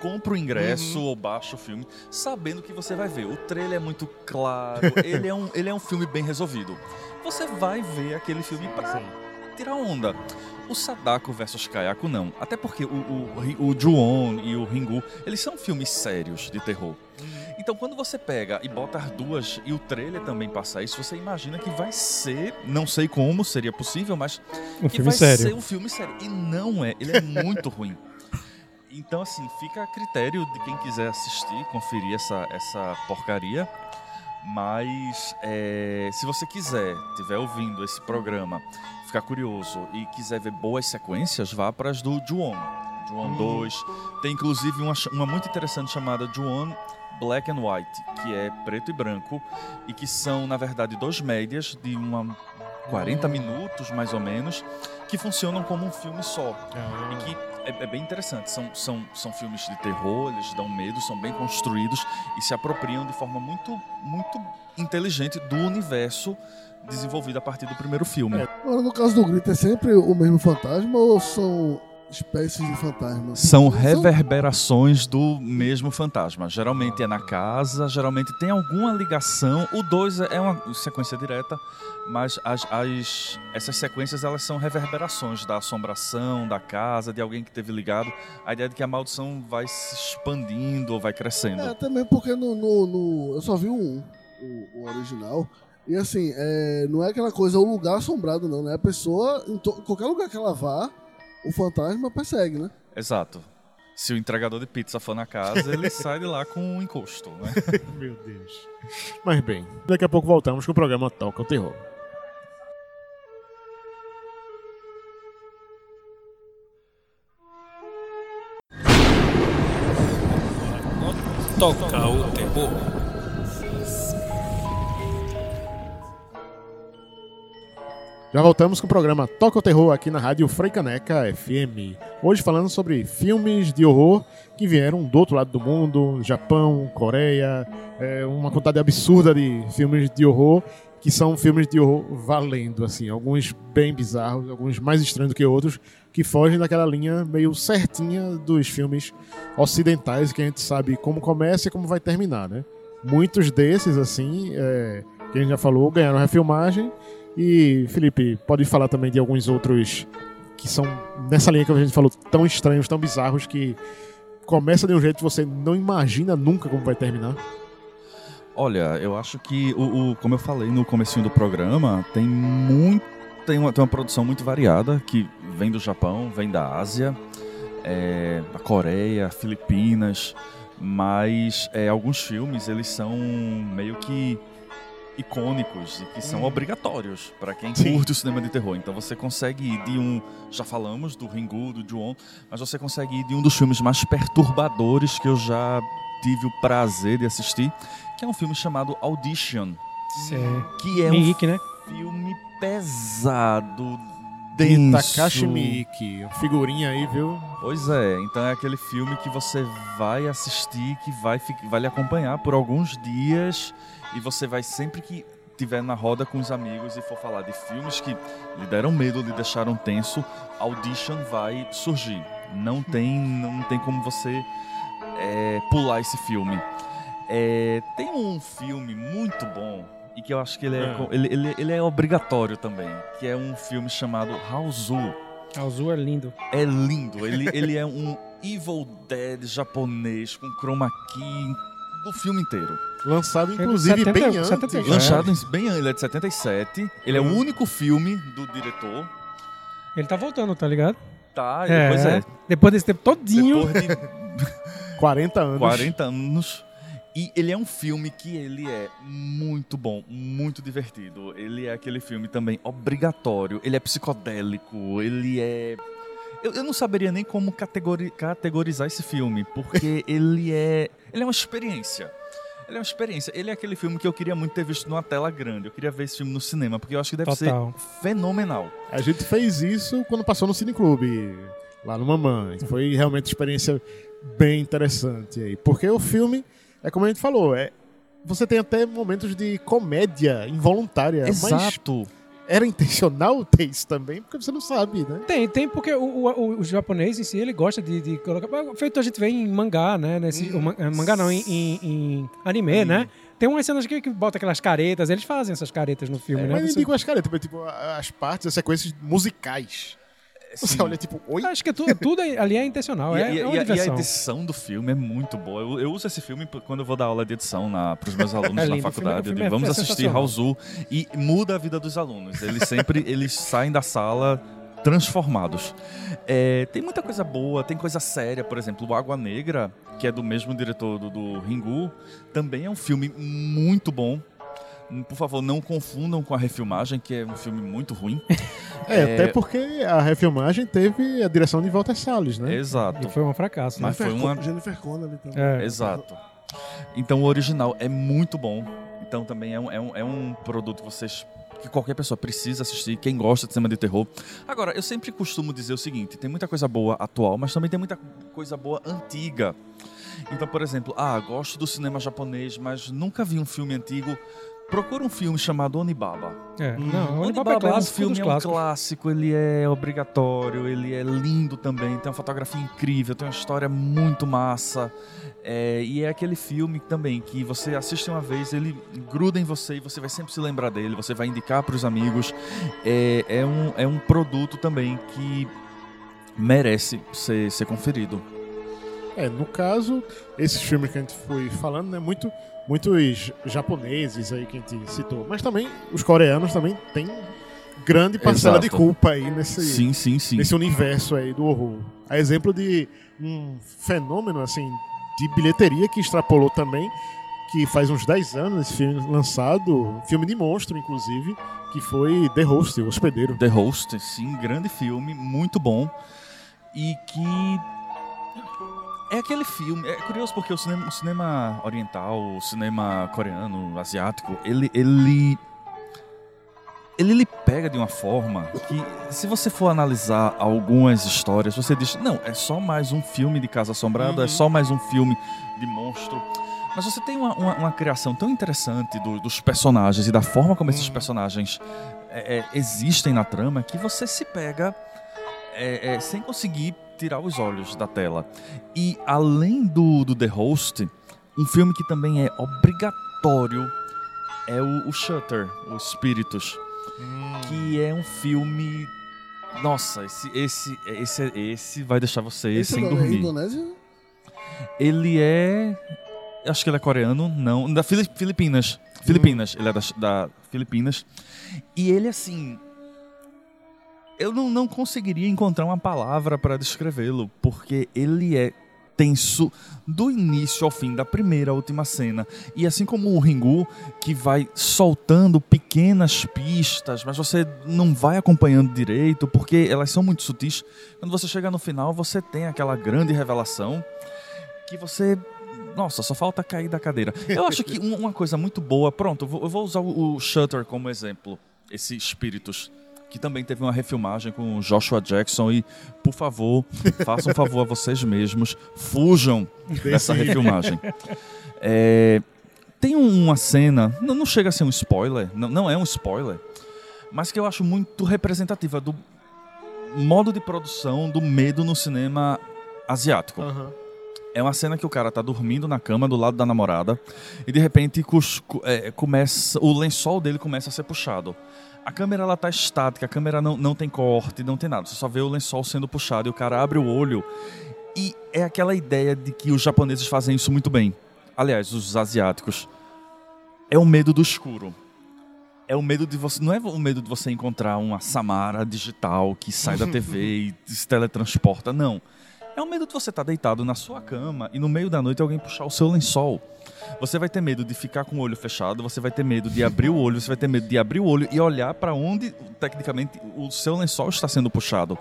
compra o ingresso ou baixa o filme sabendo que você vai ver. O trailer é muito claro, (laughs) ele é um, ele é um filme bem resolvido. Você vai ver aquele filme pra tirar onda. O Sadako versus Kayako não. Até porque o, o, o Ju-on e o Ringu, eles são filmes sérios de terror. Então quando você pega e bota as duas e o trailer também passa isso, você imagina que vai ser, não sei como seria possível, mas Um que filme vai sério. ser um filme sério. E não é, ele é muito (laughs) ruim. Então, assim, fica a critério de quem quiser assistir, conferir essa, essa porcaria. Mas é, se você quiser, estiver ouvindo esse programa, ficar curioso e quiser ver boas sequências, vá para as do Juon. Juon 2. Tem inclusive uma, uma muito interessante chamada Juon Black and White, que é preto e branco, e que são, na verdade, dois médias de uma 40 minutos, mais ou menos, que funcionam como um filme só. E que é, é bem interessante. São, são, são filmes de terror, eles dão medo, são bem construídos e se apropriam de forma muito, muito inteligente do universo desenvolvido a partir do primeiro filme. Agora, no caso do grito, é sempre o mesmo fantasma ou são espécies de fantasmas? São reverberações do mesmo fantasma. Geralmente é na casa, geralmente tem alguma ligação. O 2 é uma sequência direta, mas as, as- essas sequências elas são reverberações da assombração, da casa, de alguém que teve ligado. A ideia de que a maldição vai se expandindo ou vai crescendo. É, mesmo porque no, no- no- eu só vi um, o, o original. E assim, é, não é aquela coisa, o lugar assombrado, não, né? A pessoa, em to- qualquer lugar que ela vá, o fantasma persegue, né? Exato. Se o entregador de pizza for na casa, ele (laughs) sai de lá com um encosto, né? (laughs) Meu Deus. Mas bem, daqui a pouco voltamos com o programa Toca o Terror. Toca o terror. Já voltamos com o programa Toca o Terror aqui na Rádio Freicaneca FM. Hoje falando sobre filmes de horror que vieram do outro lado do mundo, Japão, Coreia, é, uma quantidade absurda de filmes de horror que são filmes de horror valendo, assim, alguns bem bizarros, alguns mais estranhos do que outros, que fogem daquela linha meio certinha dos filmes ocidentais que a gente sabe como começa e como vai terminar, né? Muitos desses, assim, é, que a gente já falou, ganharam refilmagem e, Felipe, pode falar também de alguns outros que são nessa linha que a gente falou, tão estranhos, tão bizarros, que começa de um jeito que você não imagina nunca como vai terminar. Olha, eu acho que, o, o- como eu falei no comecinho do programa, tem muito. Tem uma, tem uma produção muito variada que vem do Japão, vem da Ásia, é, da Coreia, Filipinas, mas é, alguns filmes eles são meio que icônicos e que são obrigatórios para quem Sim. curte o cinema de terror. Então você consegue ir de um, já falamos do Ringu, do Juon, mas você consegue ir de um dos filmes mais perturbadores que eu já tive o prazer de assistir, que é um filme chamado Audition, É, que é um Henrique, né? filme pesado, de Takashi Miike. Figurinha aí, viu? Pois é, então é aquele filme que você vai assistir, que vai, vai lhe acompanhar por alguns dias e você vai sempre que tiver na roda com os amigos e for falar de filmes que lhe deram medo, lhe deixaram tenso, Audition vai surgir. Não tem, não tem como você é, pular esse filme. É, tem um filme muito bom e que eu acho que ele é, é. Ele, ele, ele, é obrigatório também, que é um filme chamado Haozu. Haozu é lindo. É lindo. Ele, (laughs) ele é um Evil Dead japonês com chroma key do filme inteiro. Lançado, inclusive, 70, bem antes. 77. Lançado bem antes, ele é de 77. Ele hum. é o hum. único filme do diretor. Ele tá voltando, tá ligado? Tá, é, pois é. Depois desse tempo todinho. Depois de (laughs) 40 anos. 40 anos. E ele é um filme que ele é muito bom, muito divertido. Ele é aquele filme também obrigatório, ele é psicodélico, ele é eu, eu não saberia nem como categori, categorizar esse filme, porque (laughs) ele é ele é uma experiência. Ele é uma experiência. Ele é aquele filme que eu queria muito ter visto numa tela grande. Eu queria ver esse filme no cinema, porque eu acho que deve Total. ser fenomenal. A gente fez isso quando passou no Cineclube, lá no Mamãe. Foi realmente uma experiência bem interessante aí. Porque o filme, é como a gente falou, é, você tem até momentos de comédia involuntária. Exato. Mas era intencional ter isso também? Porque você não sabe, né? Tem, tem, porque o, o, o japonês em si, ele gosta de, de, colocar. Feito a gente vê em mangá, né? Nesse, hum. o, mangá não, em, em, em anime, hum. né? Tem umas cenas que, que bota aquelas caretas, eles fazem essas caretas no filme, é, né? Mas você... digo as caretas, tipo, as partes, as sequências musicais. Você olha tipo, oi? Acho que tudo, tudo ali é intencional. (laughs) E, é, e, é e, e, a edição do filme é muito boa. Eu, eu, uso esse filme quando eu vou dar aula de edição para os meus (laughs) alunos é na faculdade. Filme, vamos é assistir Raul e muda a vida dos alunos. Eles sempre (laughs) eles saem da sala transformados. É, tem muita coisa boa, tem coisa séria, por exemplo, o Água Negra, que é do mesmo diretor do, do Ringu, também é um filme muito bom por favor, não confundam com a refilmagem, que é um filme muito ruim. É, é, até porque a refilmagem teve a direção de Walter Salles, né? Exato. E foi um fracasso. Mas Jennifer foi uma... Jennifer Connelly também. É. Exato. Então o original é muito bom. Então também é um, é um, é um produto que vocês que qualquer pessoa precisa assistir, quem gosta de cinema de terror. Agora, eu sempre costumo dizer o seguinte: tem muita coisa boa atual, mas também tem muita coisa boa antiga. Então, por exemplo, ah, gosto do cinema japonês, mas nunca vi um filme antigo Procura um filme chamado Onibaba. É, hum. não, Onibaba, Onibaba é, clássico, é um filme, é um clássico, ele é obrigatório, ele é lindo também, tem uma fotografia incrível, tem uma história muito massa. É, e é aquele filme também que você assiste uma vez, ele gruda em você e você vai sempre se lembrar dele, você vai indicar para os amigos. É, é, um, é um produto também que merece ser, ser conferido. É, no caso, esses filmes que a gente foi falando, né, muito muitos japoneses aí que a gente citou, mas também os coreanos também têm grande parcela Exato. de culpa aí nesse, sim, sim, sim. nesse universo aí do horror. A exemplo de um fenômeno assim de bilheteria que extrapolou também, que faz uns 10 anos esse filme lançado, filme de monstro inclusive, que foi The Host, o hospedeiro. The Host, sim, grande filme, muito bom e que é aquele filme. É curioso porque o cinema, o cinema oriental, o cinema coreano, asiático, ele, ele. Ele lhe pega de uma forma que, se você for analisar algumas histórias, você diz: não, é só mais um filme de Casa Assombrada, é uhum. é só mais um filme de monstro. Mas você tem uma, uma, uma criação tão interessante do, dos personagens e da forma como esses uhum. personagens é, é, existem na trama que você se pega é, é, sem conseguir tirar os olhos da tela. E além do, do The Host, um filme que também é obrigatório é o, o Shutter, o Espíritos, hum. que é um filme. Nossa, esse, esse, esse, esse vai deixar você esse sem é dormir. É Indonésia? Ele é. Acho que ele é coreano, não. Da Filipinas. Filipinas, hum. ele é da, da Filipinas. E ele, assim, eu não, não conseguiria encontrar uma palavra para descrevê-lo, porque ele é tenso do início ao fim, da primeira à última cena. E assim como o Ringu, que vai soltando pequenas pistas, mas você não vai acompanhando direito, porque elas são muito sutis. Quando você chega no final, você tem aquela grande revelação que você. Nossa, só falta cair da cadeira. Eu acho que (laughs) uma coisa muito boa. Pronto, eu vou usar o Shutter como exemplo. Esse Espíritos que também teve uma refilmagem com Joshua Jackson e, por favor, façam um favor a vocês mesmos, fujam dessa refilmagem. É, tem uma cena, não, não, chega a ser um spoiler, não, não é um spoiler, mas que eu acho muito representativa do modo de produção do medo no cinema asiático. Uhum. É uma cena que o cara tá dormindo na cama do lado da namorada e de repente é, começa o lençol dele começa a ser puxado. A câmera ela tá estática, a câmera não, não tem corte, não tem nada. Você só vê o lençol sendo puxado e o cara abre o olho. E é aquela ideia de que os japoneses fazem isso muito bem. Aliás, os asiáticos. É o medo do escuro. É o medo de você. Não é o medo de você encontrar uma Samara digital que sai da TV (laughs) e se teletransporta. Não. É o medo de você estar tá deitado na sua cama e no meio da noite alguém puxar o seu lençol. Você vai ter medo de ficar com o olho fechado, você vai ter medo de abrir o olho, você vai ter medo de abrir o olho e olhar para onde, tecnicamente, o seu lençol está sendo puxado.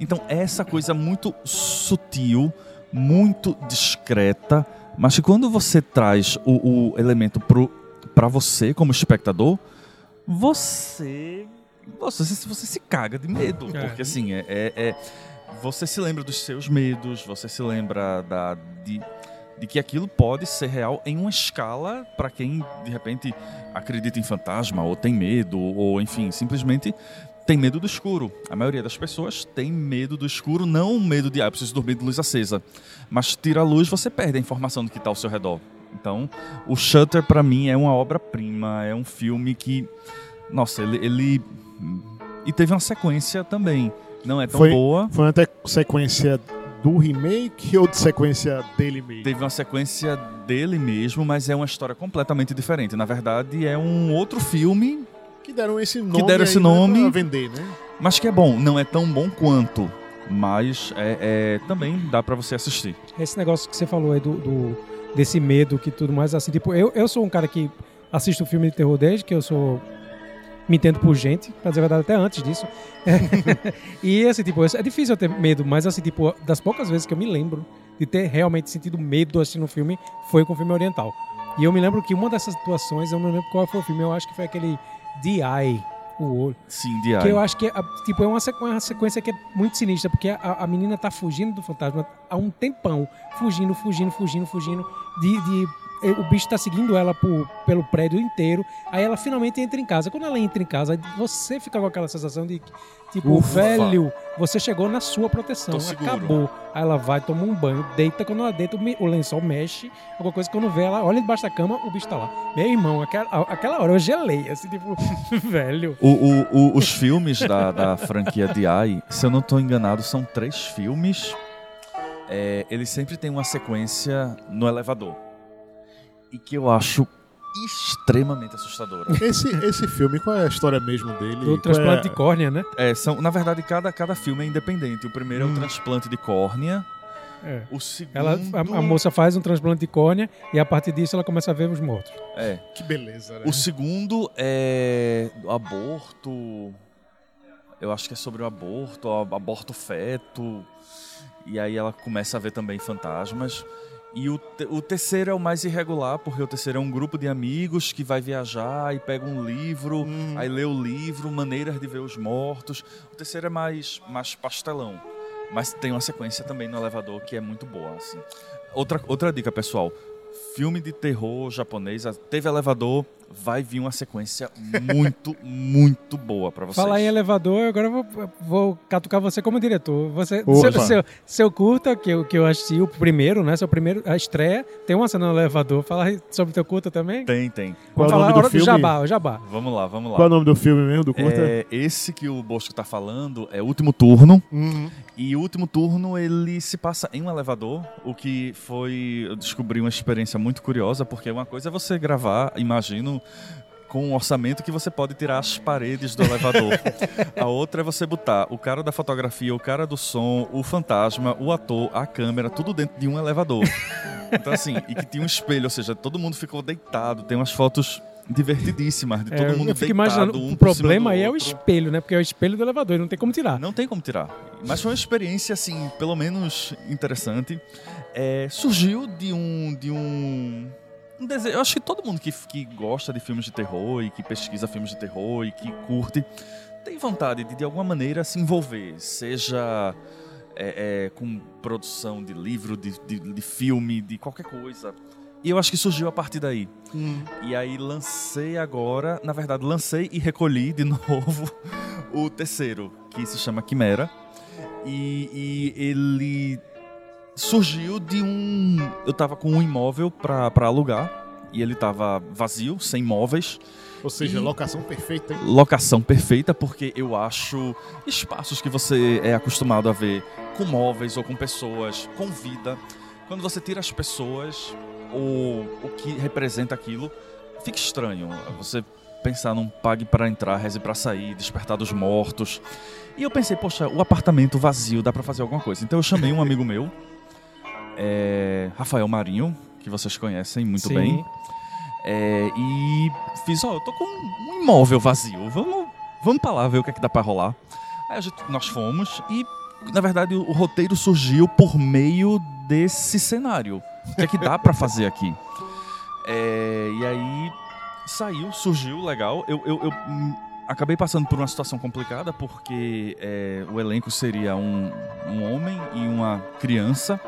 Então, é essa coisa muito sutil, muito discreta, mas que quando você traz o, o elemento para você como espectador, você, você, você se caga de medo. É. Porque, assim, é, é, é você se lembra dos seus medos, você se lembra da, de, de que aquilo pode ser real em uma escala para quem de repente acredita em fantasma ou tem medo ou enfim simplesmente tem medo do escuro. A maioria das pessoas tem medo do escuro, não medo de ah, preciso dormir de luz acesa, mas tira a luz você perde a informação do que está ao seu redor. Então, o Shutter para mim é uma obra-prima, é um filme que nossa, ele, ele e teve uma sequência também. Não é tão foi, boa. Foi uma sequência do remake ou de sequência dele mesmo? Teve uma sequência dele mesmo, mas é uma história completamente diferente. Na verdade, é um outro filme. Que deram esse nome. Que deram esse nome. Pra vender, né? Mas que é bom. Não é tão bom quanto. Mas é, é também dá para você assistir. Esse negócio que você falou aí do, do, desse medo que tudo mais, assim, tipo, eu, eu sou um cara que assisto filme de terror desde que eu sou me entendo por gente, pra dizer a verdade, até antes disso. (laughs) e assim, tipo, é difícil eu ter medo, mas assim, tipo, das poucas vezes que eu me lembro de ter realmente sentido medo assistindo um filme foi com o filme oriental. E eu me lembro que uma dessas situações, eu não lembro qual foi o filme, eu acho que foi aquele D.I., o olho. Sim, D.I. Que eu acho que é, tipo, é uma sequência, uma sequência que é muito sinistra, porque a, a menina tá fugindo do fantasma há um tempão. Fugindo, fugindo, fugindo, fugindo. De, de o bicho tá seguindo ela por, pelo prédio inteiro. Aí ela finalmente entra em casa. Quando ela entra em casa, você fica com aquela sensação de tipo, Ufa. velho, você chegou na sua proteção. Acabou. Aí ela vai, toma um banho, deita. Quando ela deita, o lençol mexe. Alguma coisa que quando vê, ela olha debaixo da cama, o bicho tá lá. Meu irmão, aquela, aquela hora eu gelei, assim, tipo, (laughs) velho. O, o, o, os filmes da, da franquia DI, se eu não tô enganado, são três filmes. É, eles sempre têm uma sequência no elevador e que eu acho extremamente assustadora. Esse, esse filme, qual é a história mesmo dele? O transplante é... de córnea, né? É, são, na verdade, cada, cada filme é independente. O primeiro hum. é o hum. transplante de córnea. É. O segundo... Ela, a, a, moça faz um transplante de córnea e a partir disso ela começa a ver os mortos. É. Que beleza, né? O segundo é aborto. Eu acho que é sobre o aborto, aborto feto. E aí ela começa a ver também fantasmas. E o, o terceiro é o mais irregular, porque o terceiro é um grupo de amigos que vai viajar e pega um livro, hum. aí lê o livro, maneiras de ver os mortos. O terceiro é mais, mais pastelão. Mas tem uma sequência também no elevador que é muito boa. Assim. Outra, outra dica, pessoal. Filme de terror japonês, teve elevador, vai vir uma sequência muito, (laughs) muito boa para vocês. Falar em elevador, agora eu vou, vou catucar você como diretor. Você, seu, seu, seu, curta, que eu, que eu assisti, o primeiro, né? Seu primeiro, a estreia, tem uma cena no elevador. Fala sobre teu curta também? Tem, tem. Qual vamos falar do, filme? do Jabá, o Jabá. Vamos lá, vamos lá. Qual é o nome do filme mesmo, do curta? É, esse que o Bosco tá falando é Último Turno. Uhum. E o Último Turno, ele se passa em um elevador, o que foi... Eu descobri uma experiência muito curiosa, porque uma coisa é você gravar, imagino com um orçamento que você pode tirar as paredes do elevador. (laughs) a outra é você botar o cara da fotografia, o cara do som, o fantasma, o ator, a câmera, tudo dentro de um elevador. (laughs) Então, assim, e que tinha um espelho, ou seja, todo mundo ficou deitado. Tem umas fotos divertidíssimas de todo é, mundo eu fico deitado. Um o problema aí é o espelho, né? Porque é o espelho do elevador, não tem como tirar. Não tem como tirar. Mas foi uma experiência, assim, pelo menos interessante. É, surgiu de um. De um um desejo. Eu acho que todo mundo que, que gosta de filmes de terror e que pesquisa filmes de terror e que curte tem vontade de, de alguma maneira, se envolver, seja é, é, com produção de livro, de, de, de, filme, de qualquer coisa. E eu acho que surgiu a partir daí. Hum. E aí lancei agora, na verdade, lancei e recolhi de (laughs) novo o terceiro, que se chama Quimera. E, e ele surgiu de um. Eu tava com um imóvel para alugar e ele tava vazio, sem móveis. Ou seja, e... locação perfeita. Hein? Locação perfeita, porque eu acho espaços que você é acostumado a ver com móveis ou com pessoas, com vida. Quando você tira as pessoas, ou o que representa aquilo, fica estranho. Você pensar num pague para entrar, reze para sair, despertar dos mortos. E eu pensei, poxa, o apartamento vazio, dá para fazer alguma coisa. Então eu chamei um amigo meu, (laughs) é, Rafael Marinho, que vocês conhecem muito Sim. bem. É, e fiz, ó, eu tô com um imóvel vazio, vamos, vamos pra lá ver o que é que dá pra rolar. Aí gente, nós fomos e, na verdade, o, roteiro surgiu por meio desse cenário. O que é que dá para fazer aqui? É, e aí saiu, surgiu, legal. Eu, eu, eu acabei passando por uma situação complicada porque é, o elenco seria um, um homem e uma criança,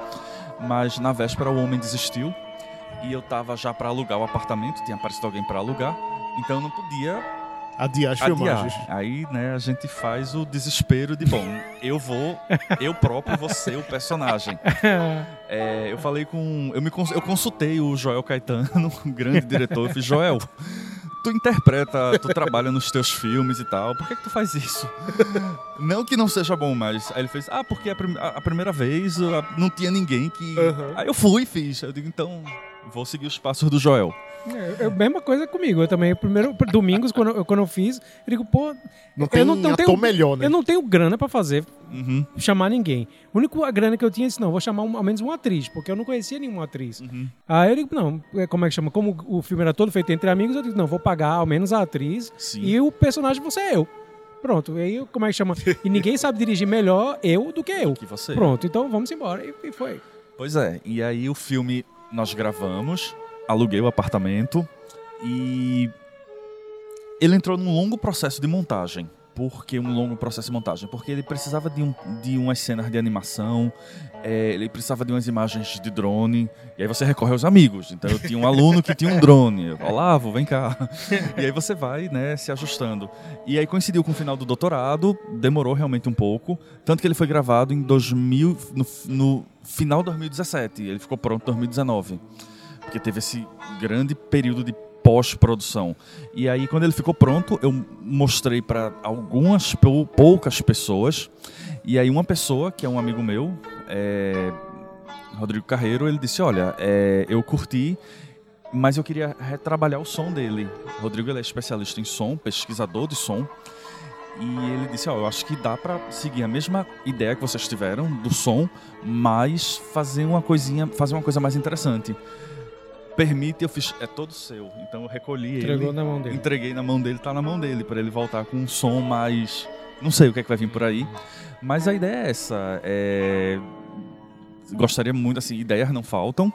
mas na véspera o homem desistiu e eu tava já para alugar o apartamento, tinha aparecido alguém para alugar, então eu não podia adiar as filmagens. Aí, né, a gente faz o desespero de, bom, eu vou, eu próprio vou ser o personagem. (laughs) É, eu falei com, eu me eu consultei o Joel Caetano, (laughs) um grande diretor, eu fiz, Joel, tu interpreta, tu trabalha nos teus filmes e tal, por que, que tu faz isso? não que não seja bom, mas. Aí ele fez, ah, porque a, prim a primeira vez não tinha ninguém que. Uhum. Aí eu fui e fiz. Eu digo, então, vou seguir os passos do Joel. É, é a mesma coisa comigo. Eu também, primeiro, domingos, quando, eu, quando eu fiz, eu digo, pô. Não tem eu não, não tenho, melhor, né? Eu não tenho grana pra fazer, uhum. chamar ninguém. A única grana que eu tinha, disse, não, vou chamar um, ao menos uma atriz, porque eu não conhecia nenhuma atriz. Uhum. Aí eu digo, não, é, como é que chama? Como o filme era todo feito entre amigos, eu digo, não, vou pagar ao menos a atriz Sim. e o personagem você é eu. Pronto, aí como é que chama? (laughs) E ninguém sabe dirigir melhor eu do que eu. Que você. Pronto, então vamos embora. E, e foi. Pois é, e aí o filme nós gravamos, aluguei o apartamento e ele entrou num longo processo de montagem. Por que um longo processo de montagem? Porque ele precisava de, um, de umas cenas de animação, é, ele precisava de umas imagens de drone, e aí você recorre aos amigos. Então eu tinha um aluno que tinha um drone. Olavo, vem cá. E aí você vai né, se ajustando. E aí coincidiu com o final do doutorado, demorou realmente um pouco, tanto que ele foi gravado em 2000, no, no final de 2017. Ele ficou pronto em 2019. Porque teve esse grande período de pós-produção. E aí, quando ele ficou pronto, eu mostrei para algumas poucas pessoas. E aí, uma pessoa, que é um amigo meu, é, Rodrigo Carreiro, ele disse: Olha, é, eu curti, mas eu queria retrabalhar o som dele. Rodrigo ele é especialista em som, pesquisador de som. E ele disse: oh, eu acho que dá para seguir a mesma ideia que vocês tiveram do som, mas fazer uma coisinha, fazer uma coisa mais interessante. Permite, eu fiz, é todo seu. Então eu recolhi Entregou ele. na mão dele. Entreguei na mão dele, tá na mão dele, para ele voltar com um som mais. Não sei o que é que vai vir por aí. Mas a ideia é essa. É... Gostaria muito, assim, ideias não faltam.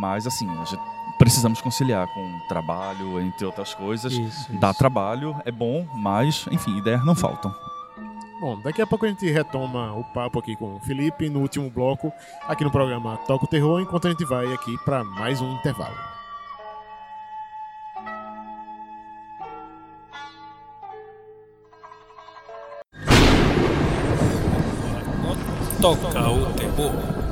Mas assim, a gente precisamos conciliar com trabalho, entre outras coisas. Isso, Dá isso. trabalho, é bom, mas, enfim, ideias não faltam. Bom, daqui a pouco a gente retoma o papo aqui com o Felipe no último bloco, aqui no programa Toca o Terror, enquanto a gente vai aqui para mais um intervalo. Toca o Terror.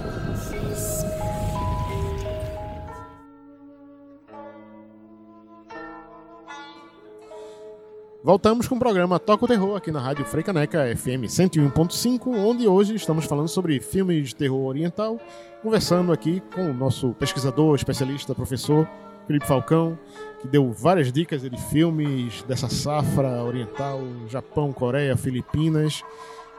Voltamos com o programa Toca o Terror aqui na Rádio Freicaneca FM 101.5, onde hoje estamos falando sobre filmes de terror oriental, conversando aqui com o nosso pesquisador, especialista, professor Felipe Falcão, que deu várias dicas de filmes dessa safra oriental, Japão, Coreia, Filipinas,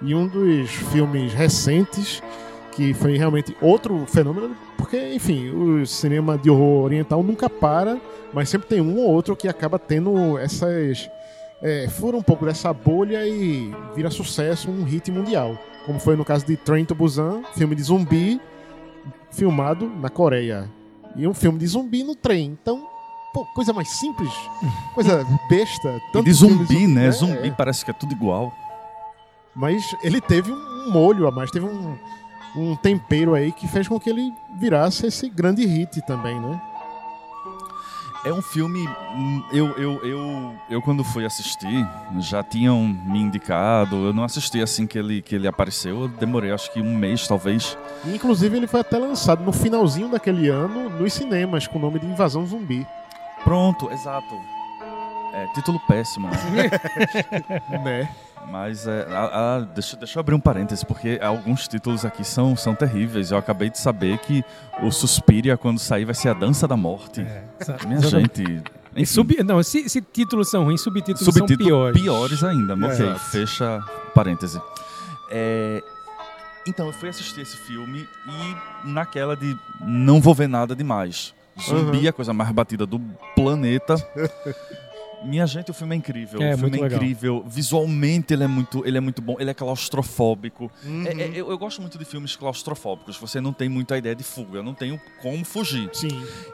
e um dos filmes recentes que foi realmente outro fenômeno, porque, enfim, o cinema de horror oriental nunca para, mas sempre tem um ou outro que acaba tendo essas é, fura um pouco dessa bolha e vira sucesso, um hit mundial. Como foi no caso de Train to Busan, filme de zumbi filmado na Coreia. E um filme de zumbi no trem. Então, pô, coisa mais simples, (laughs) coisa besta. Tanto de filme zumbi, né? é, Zumbi é. parece que é tudo igual. Mas ele teve um molho a mais, teve um, um tempero aí que fez com que ele virasse esse grande hit também, né? É um filme. hum, Eu, eu, eu, eu quando fui assistir, já tinham me indicado. Eu não assisti assim que ele, que ele apareceu. Eu demorei acho que um mês, talvez. Inclusive ele foi até lançado no finalzinho daquele ano nos cinemas com o nome de Invasão Zumbi. Pronto, exato. É, título péssimo, né? (laughs) né? Mas é, a- a- deixa, deixa eu abrir um parêntese, porque alguns títulos aqui são, são terríveis. Eu acabei de saber que o Suspiria, quando sair, vai ser a Dança da Morte. É? Minha gente. Enfim, sub, não, se, se títulos são ruins, subtítulos subtítulo são piores. ainda. mas Ok, fecha parêntese. É, então, eu fui assistir esse filme e naquela de não vou ver nada demais. Zumbi, Uhum. a coisa mais batida do planeta. (laughs) Minha gente, o filme é incrível. É, o filme muito é legal. incrível. Visualmente ele é muito, ele é muito bom. Ele é claustrofóbico. Uhum. É- é- eu, eu gosto muito de filmes claustrofóbicos. Você não tem muita ideia de fuga. Eu não tenho como fugir. Sim.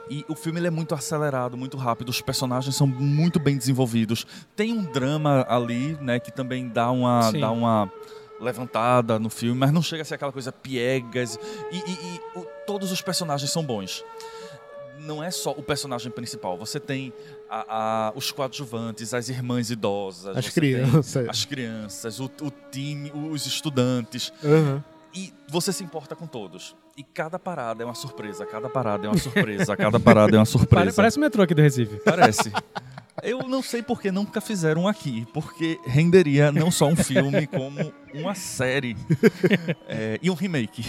E o filme ele é muito acelerado, muito rápido. Os personagens são muito bem desenvolvidos. Tem um drama ali, né, que também dá uma, Sim. dá uma levantada no filme, mas não chega a ser aquela coisa piegas. E, e- e o- todos os personagens são bons. Não é só o personagem principal. Você tem a- a- os coadjuvantes, as irmãs idosas, As crianças. as crianças, o, o time, os estudantes. Uhum. E você se importa com todos. E cada parada é uma surpresa, cada parada é uma surpresa, cada parada é uma surpresa. Pare- Parece o metrô aqui do Recife. Parece. Eu não sei por que nunca fizeram aqui, porque renderia não só um filme, (laughs) como uma série é, e um remake.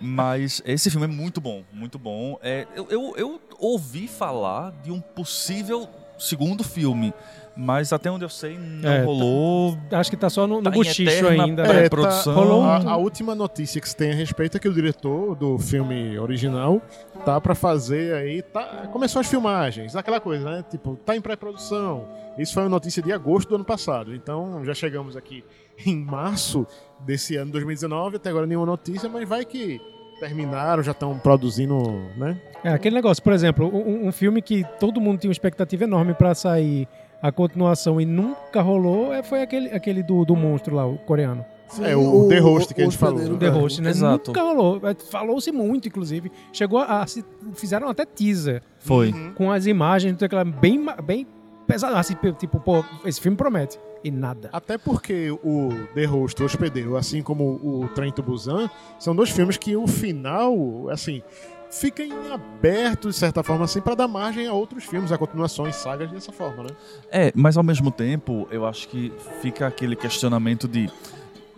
Mas esse filme é muito bom, muito bom. É, eu, eu, eu ouvi falar de um possível segundo filme, mas até onde eu sei não É, tá- rolou. Acho que tá só no, no Tá buchicho ainda. pré- né? pré-produção. rolou um- A, a última notícia que se tem a respeito é que o diretor do filme original tá pra fazer aí, tá, começou as filmagens, aquela coisa, né? Tipo, tá em pré-produção. Isso foi uma notícia de agosto do ano passado. Então, já chegamos aqui em março desse ano 2019, até agora nenhuma notícia, mas vai que terminaram, já estão produzindo, né? É, aquele negócio, por exemplo, um, um filme que todo mundo tinha uma expectativa enorme pra sair a continuação e nunca rolou é, foi aquele, aquele do, do monstro lá, o coreano. É, o The Host que a gente falou. hospedeiro, The cara. Host, né? Exato. Nunca rolou. É, Falou-se muito, inclusive. Chegou a. a- se- fizeram até teaser Foi. com as imagens, tudo aquilo, bem, bem pesado. Assim, tipo, pô, esse filme promete. E nada. Até porque o The Host, o Hospedeiro, assim como o Trem to Busan, são dois filmes que o final, assim, fica em aberto, de certa forma, assim, para dar margem a outros filmes, a continuações, sagas dessa forma, né? É, mas ao mesmo tempo, eu acho que fica aquele questionamento de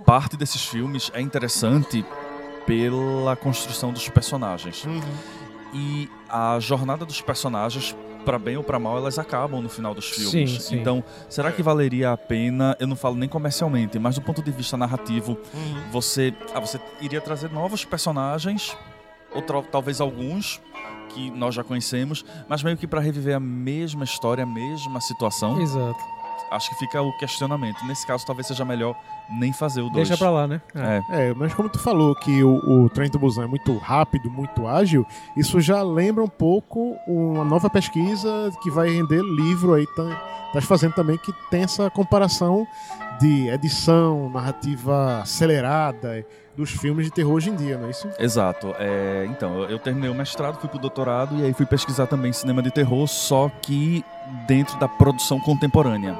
parte desses filmes é interessante pela construção dos personagens. E a jornada dos personagens, para bem ou para mal, elas acabam no final dos filmes. Sim, sim. Então, será que valeria a pena, eu não falo nem comercialmente, mas do ponto de vista narrativo, você, ah, você iria trazer novos personagens, ou talvez alguns que nós já conhecemos, mas meio que para reviver a mesma história, a mesma situação? Exato. Acho que fica o questionamento. Nesse caso, talvez seja melhor nem fazer o 2. Deixa pra lá, né? É. É, mas como tu falou que o, o Trem to Busan é muito rápido, muito ágil, isso já lembra um pouco uma nova pesquisa que vai render livro aí, tá, tá fazendo também, que tem essa comparação de edição, narrativa acelerada dos filmes de terror hoje em dia, não é isso? exato. É, então, eu- eu terminei o mestrado, fui pro doutorado e aí fui pesquisar também cinema de terror, só que dentro da produção contemporânea.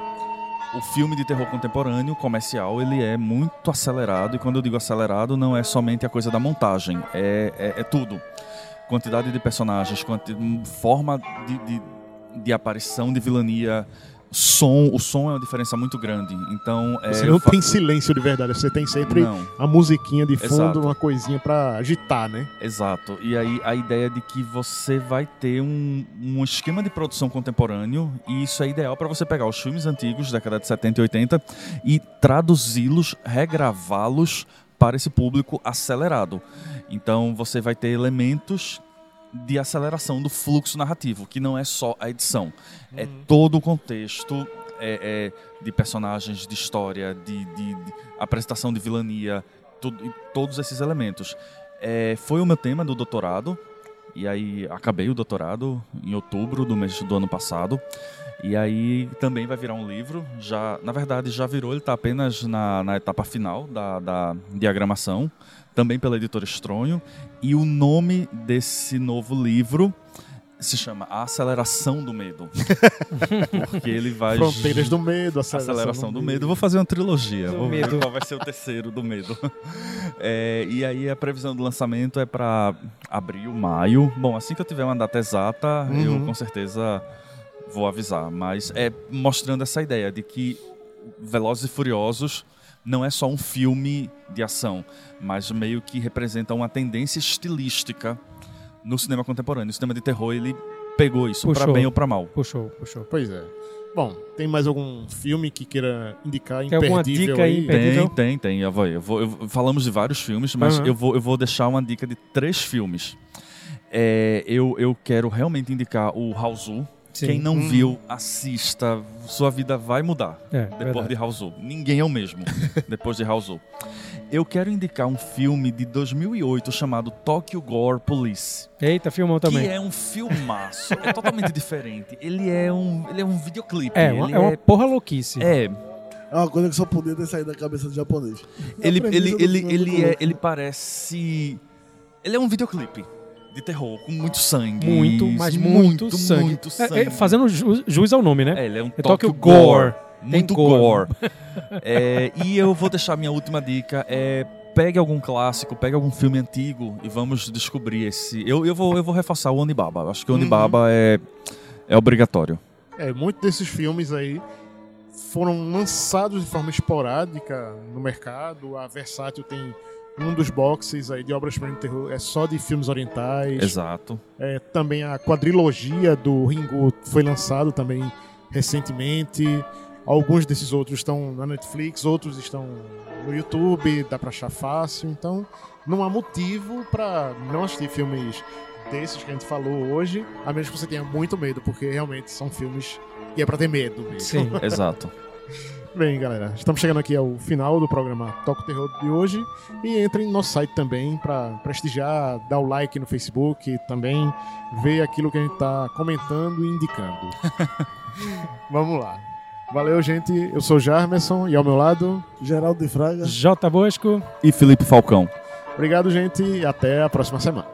O filme de terror contemporâneo, comercial, ele é muito acelerado, e quando eu digo acelerado, não é somente a coisa da montagem, é, é, é tudo. Quantidade de personagens, quanti forma de, de, de aparição de vilania, som, o som é uma diferença muito grande. Então, é, Você não fa- tem silêncio de verdade, você tem sempre Não. a musiquinha de fundo, Exato. uma coisinha pra agitar, né? Exato. E aí a ideia de que você vai ter um, um esquema de produção contemporâneo e isso é ideal para você pegar os filmes antigos, década de 70 e 80, e traduzi-los, regravá-los para esse público acelerado. Então você vai ter elementos de aceleração do fluxo narrativo, que não é só a edição, é todo o contexto é, é, de personagens, de história, de, de- de apresentação de vilania, tudo, todos esses elementos. É, foi o meu tema do doutorado E aí acabei o doutorado em outubro do mês do ano passado. E aí também vai virar um livro. Já, na verdade, já virou, ele está apenas na, na etapa final da, da diagramação, também pela editora Estronho. E o nome desse novo livro se chama A Aceleração do Medo. (laughs) Porque ele vai. Fronteiras do Medo, Aceleração, aceleração do, do medo. Vou fazer uma trilogia. Do Vou medo. ver qual vai ser o terceiro do Medo. (laughs) É, e aí a previsão do lançamento é para abril, maio. Bom, assim que eu tiver uma data exata, uhum. eu com certeza vou avisar. Mas é mostrando essa ideia de que Velozes e Furiosos não é só um filme de ação, mas meio que representa uma tendência estilística no cinema contemporâneo. O cinema de terror, ele pegou isso, para bem ou para mal. Puxou, puxou. Pois é. Bom, tem mais algum filme que queira indicar tem imperdível? Tem alguma dica aí? Tem, tem, tem. Eu vou, eu vou, eu, falamos de vários filmes, mas uhum. eu, vou, eu vou deixar uma dica de três filmes. É, eu, eu quero realmente indicar o Sim. Quem não hum. viu, assista. Sua vida vai mudar é, depois verdade. de House Ninguém é o mesmo (laughs) depois de House Eu quero indicar um filme de 2008 chamado Tokyo Gore Police. Eita, filmou também. Que é um filmaço. é totalmente diferente. Ele é um, ele é um videoclipe. É, uma, é uma porra louquice. É. É uma coisa que só podia ter saído da cabeça do japonês. Ele, ele, ele, ele, é, ele parece. Ele é um videoclipe de terror, com muito sangue. Muito, mas muito, muito sangue. Muito sangue. É, é, fazendo ju jus ao nome, né? É, ele é um é Tokyo Gore. gore. Muito gore. gore. é, e eu vou deixar minha última dica. É, pegue algum clássico, pegue algum filme antigo e vamos descobrir esse. Eu, eu, vou, eu vou reforçar o Onibaba. Acho que o Onibaba uhum. é, é obrigatório. É, muitos desses filmes aí foram lançados de forma esporádica no mercado. A Versátil tem um dos boxes aí de obras-primas de terror é só de filmes orientais. Exato. É, também a quadrilogia do Ringo foi lançado também recentemente. Alguns desses outros estão na Netflix, outros estão no YouTube, dá pra achar fácil. Então, não há motivo para não assistir filmes desses que a gente falou hoje, a menos que você tenha muito medo, porque realmente são filmes que é pra ter medo mesmo. Sim, (laughs) exato. Bem, galera, estamos chegando aqui ao final do programa Toco Terror de hoje. E entre no nosso site também para prestigiar, dar o like no Facebook, também ver aquilo que a gente está comentando e indicando. (laughs) Vamos lá. Valeu, gente. Eu sou Jarmerson e ao meu lado, Geraldo de Fraga, J. Bosco e Felipe Falcão. Obrigado, gente, e até a próxima semana.